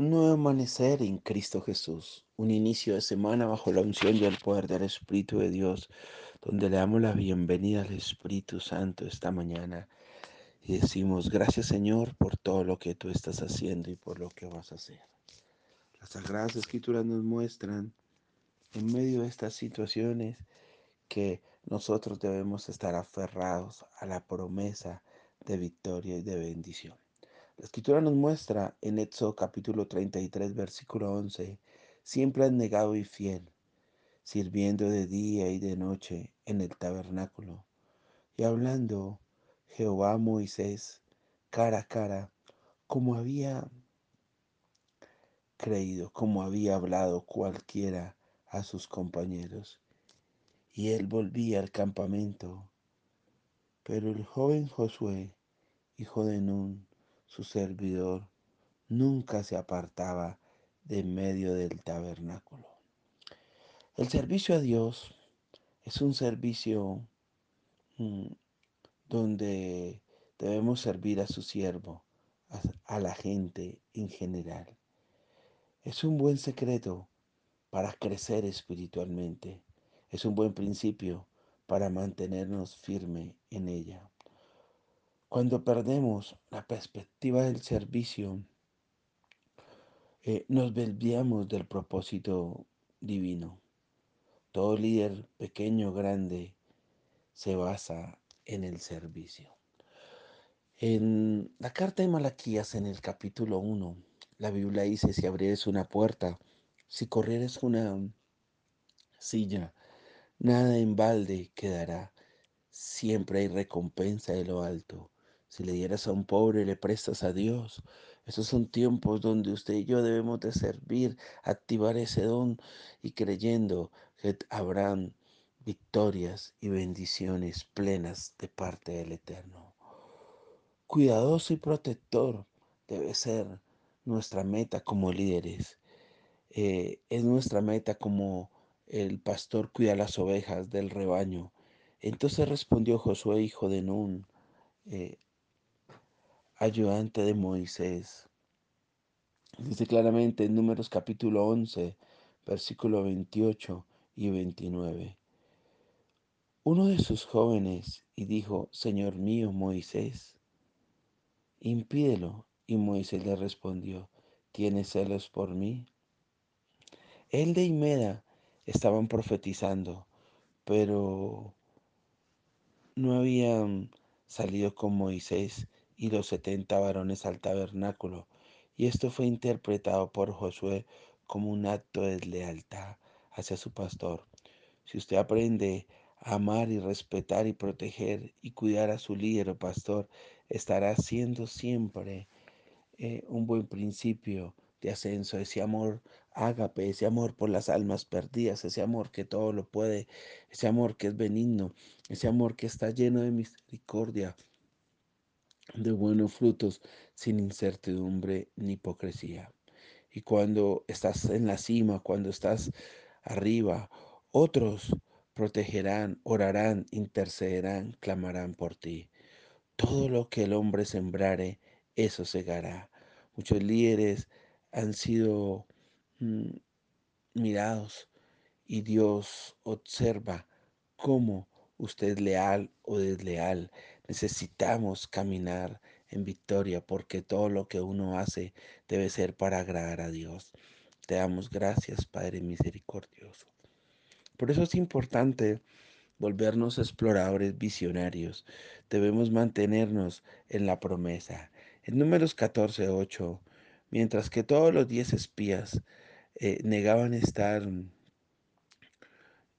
Un nuevo amanecer en Cristo Jesús, un inicio de semana bajo la unción y el poder del Espíritu de Dios, donde le damos la bienvenida al Espíritu Santo esta mañana y decimos gracias Señor por todo lo que tú estás haciendo y por lo que vas a hacer. Las Sagradas Escrituras nos muestran en medio de estas situaciones que nosotros debemos estar aferrados a la promesa de victoria y de bendición. La escritura nos muestra en Éxodo capítulo 33, versículo 11, siempre han negado y fiel, sirviendo de día y de noche en el tabernáculo, y hablando Jehová Moisés cara a cara, como había creído, como había hablado cualquiera a sus compañeros. Y él volvía al campamento. Pero el joven Josué, hijo de Nun, su servidor, nunca se apartaba de medio del tabernáculo. El servicio a Dios es un servicio mm, donde debemos servir a su siervo, a, a la gente en general. Es un buen secreto para crecer espiritualmente. Es un buen principio para mantenernos firme en ella. Cuando perdemos la perspectiva del servicio, eh, nos desviamos del propósito divino. Todo líder, pequeño o grande, se basa en el servicio. En la carta de Malaquías, en el capítulo 1, la Biblia dice, si abrieres una puerta, si corrieres una silla, nada en balde quedará, siempre hay recompensa de lo alto. Si le dieras a un pobre, le prestas a Dios. Esos son tiempos donde usted y yo debemos de servir, activar ese don y creyendo que habrán victorias y bendiciones plenas de parte del Eterno. Cuidadoso y protector debe ser nuestra meta como líderes. Eh, es nuestra meta como el pastor cuida las ovejas del rebaño. Entonces respondió Josué, hijo de Nun, eh, ayudante de Moisés. Dice claramente en Números capítulo 11, versículo 28 y 29. Uno de sus jóvenes y dijo, Señor mío Moisés, impídelo. Y Moisés le respondió, ¿tienes celos por mí? Él de Imeda estaban profetizando, pero no habían salido con Moisés y los setenta varones al tabernáculo, y esto fue interpretado por Josué como un acto de lealtad hacia su pastor. Si usted aprende a amar y respetar y proteger y cuidar a su líder o pastor, estará siendo siempre eh, un buen principio de ascenso, ese amor ágape, ese amor por las almas perdidas, ese amor que todo lo puede, ese amor que es benigno, ese amor que está lleno de misericordia, de buenos frutos sin incertidumbre ni hipocresía. Y cuando estás en la cima, cuando estás arriba, otros protegerán, orarán, intercederán, clamarán por ti. Todo lo que el hombre sembrare, eso segará. Muchos líderes han sido mm, mirados y Dios observa cómo usted leal o desleal. Necesitamos caminar en victoria porque todo lo que uno hace debe ser para agradar a Dios. Te damos gracias, Padre misericordioso. Por eso es importante volvernos exploradores visionarios. Debemos mantenernos en la promesa. En números 14, 8, mientras que todos los diez espías eh, negaban estar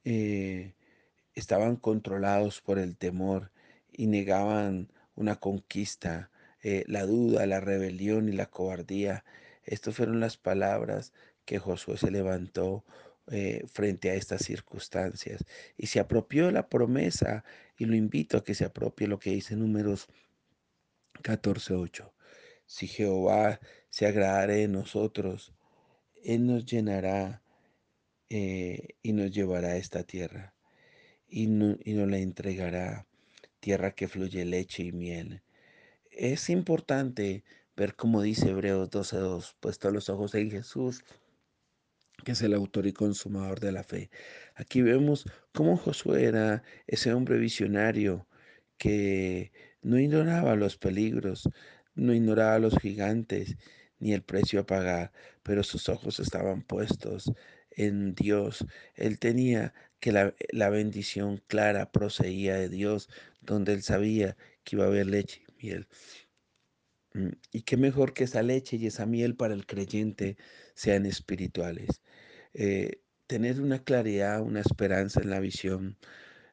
eh, estaban controlados por el temor y negaban una conquista, eh, la duda, la rebelión y la cobardía. Estas fueron las palabras que Josué se levantó eh, frente a estas circunstancias y se apropió la promesa y lo invito a que se apropie lo que dice números 14.8. Si Jehová se agradare de nosotros, Él nos llenará eh, y nos llevará a esta tierra y, no, y entregará, tierra que fluye leche y miel. Es importante ver cómo dice Hebreos 12.2, puesto los ojos en Jesús, que es el autor y consumador de la fe. Aquí vemos cómo Josué era ese hombre visionario que no ignoraba los peligros, no ignoraba los gigantes ni el precio a pagar, pero sus ojos estaban puestos en Dios. Él tenía que la, la bendición clara procedía de Dios, donde él sabía que iba a haber leche y miel. Mm, y qué mejor que esa leche y esa miel para el creyente sean espirituales. Eh, tener una claridad, una esperanza en la visión.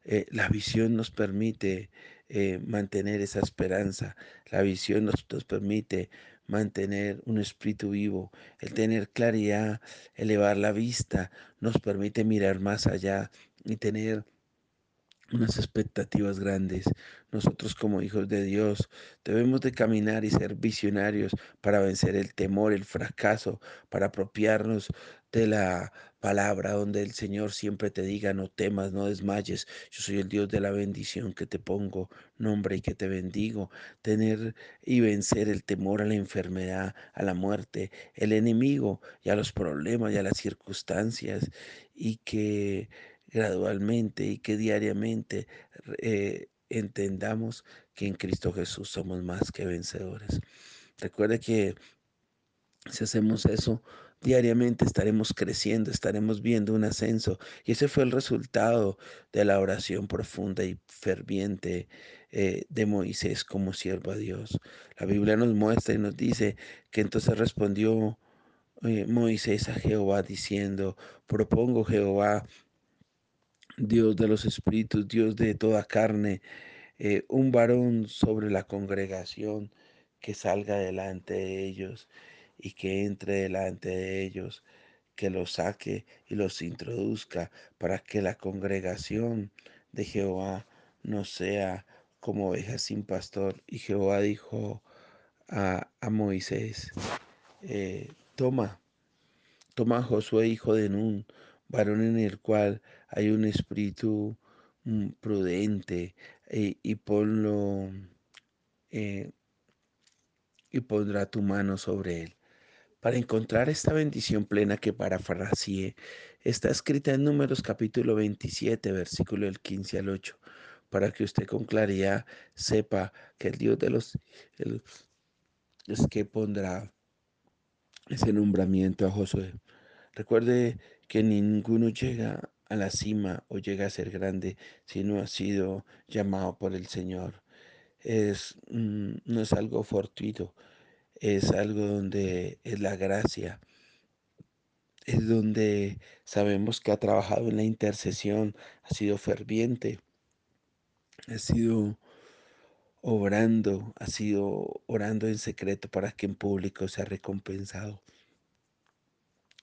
Eh, la visión nos permite eh, mantener esa esperanza. La visión nos, nos, permite mantener un espíritu vivo. El tener claridad, elevar la vista, nos permite mirar más allá y tener unas expectativas grandes. Nosotros como hijos de Dios debemos de caminar y ser visionarios para vencer el temor, el fracaso, para apropiarnos de la palabra donde el Señor siempre te diga, no temas, no desmayes, yo soy el Dios de la bendición que te pongo nombre y que te bendigo, tener y vencer el temor a la enfermedad, a la muerte, el enemigo y a los problemas y a las circunstancias y que gradualmente y que diariamente eh, entendamos que en Cristo Jesús somos más que vencedores. Recuerde que si hacemos eso diariamente estaremos creciendo, estaremos viendo un ascenso. Y ese fue el resultado de la oración profunda y ferviente eh, de Moisés como siervo a Dios. La Biblia nos muestra y nos dice que entonces respondió eh, Moisés a Jehová diciendo, propongo Jehová Dios de los espíritus, Dios de toda carne, eh, un varón sobre la congregación que salga delante de ellos y que entre delante de ellos, que los saque y los introduzca para que la congregación de Jehová no sea como ovejas sin pastor. Y Jehová dijo a, Moisés, eh, toma, toma a Josué, hijo de Nun, varón en el cual hay un espíritu mm, prudente eh, y ponlo eh, y pondrá tu mano sobre él. Para encontrar esta bendición plena que parafraseé, está escrita en Números capítulo 27, versículo del 15 al 8, para que usted con claridad sepa que el Dios de los cielos es que pondrá ese nombramiento a Josué. Recuerde que ninguno llega a la cima o llega a ser grande si no ha sido llamado por el Señor. Es, mm, no es algo fortuito, es algo donde es la gracia, es donde sabemos que ha trabajado en la intercesión, ha sido ferviente, ha sido obrando, ha sido orando en secreto para que en público sea recompensado.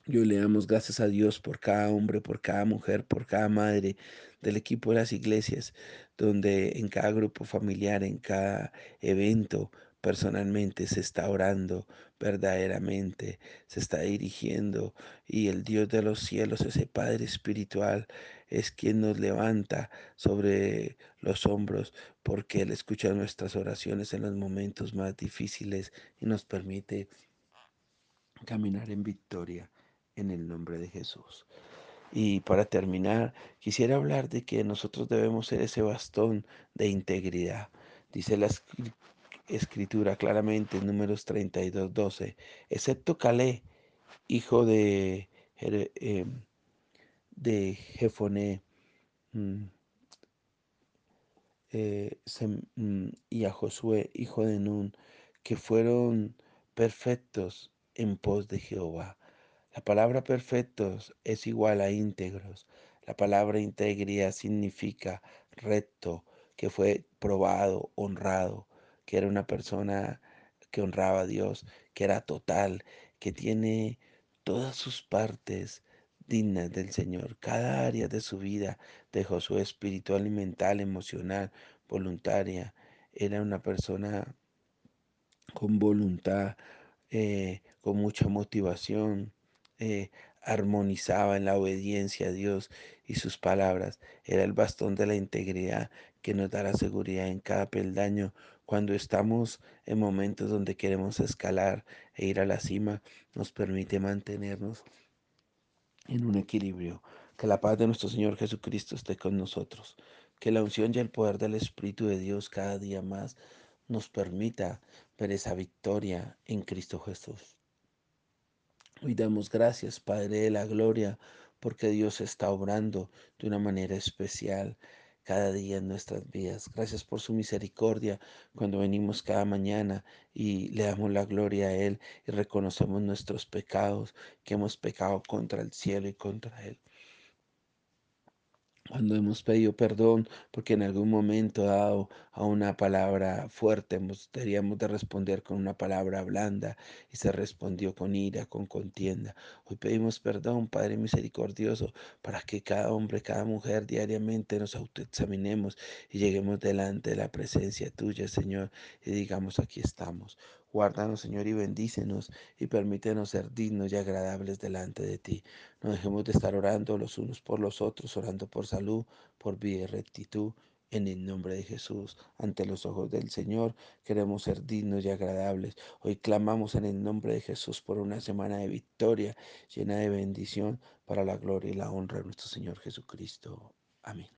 Yo le damos gracias a Dios por cada hombre, por cada mujer, por cada madre del equipo de las iglesias, donde en cada grupo familiar, en cada evento, personalmente se está orando verdaderamente, se está dirigiendo y el Dios de los cielos, ese Padre espiritual, es quien nos levanta sobre los hombros porque Él escucha nuestras oraciones en los momentos más difíciles y nos permite caminar en victoria en el nombre de Jesús. Y para terminar, quisiera hablar de que nosotros debemos ser ese bastón de integridad. Dice la escritura claramente en números 32, 12, excepto Calé, hijo de, em, de Jefoné, mm, eh, mm, y a Josué, hijo de Nun, que fueron perfectos en pos de Jehová. La palabra perfectos es igual a íntegros. La palabra integridad significa recto, que fue probado, honrado, que era una persona que honraba a Dios, que era total, que tiene todas sus partes dignas del Señor, cada área de su vida, de Josué espiritual y mental, emocional, voluntaria, era una persona con voluntad, eh, con mucha motivación, eh, armonizaba en la obediencia a Dios y sus palabras. Era el bastón de la integridad que nos da la seguridad en cada peldaño Cuando estamos en momentos donde queremos escalar e ir a la cima, nos permite mantenernos en un equilibrio. Que la paz de nuestro Señor Jesucristo esté con nosotros. Que la unción y el poder del Espíritu de Dios cada día más nos permita ver esa victoria en Cristo Jesús. Hoy damos gracias, Padre de la Gloria, porque Dios está obrando de una manera especial cada día en nuestras vidas. Gracias por su misericordia cuando venimos cada mañana y le damos la gloria a Él y reconocemos nuestros pecados, que hemos pecado contra el cielo y contra Él cuando hemos pedido perdón porque en algún momento dado a una palabra fuerte deberíamos de responder con una palabra blanda y se respondió con ira, con contienda. Hoy pedimos perdón, Padre misericordioso, para que cada hombre, cada mujer diariamente nos autoexaminemos y lleguemos delante de la presencia tuya, Señor, y digamos, aquí estamos. Guárdanos, Señor, y bendícenos y permítenos ser dignos y agradables delante de ti. No dejemos de estar orando los unos por los otros, orando por salud, por vida y rectitud. En el nombre de Jesús, ante los ojos del Señor, queremos ser dignos y agradables. Hoy clamamos en el nombre de Jesús por una semana de victoria, llena de bendición, para la gloria y la honra de nuestro Señor Jesucristo. Amén.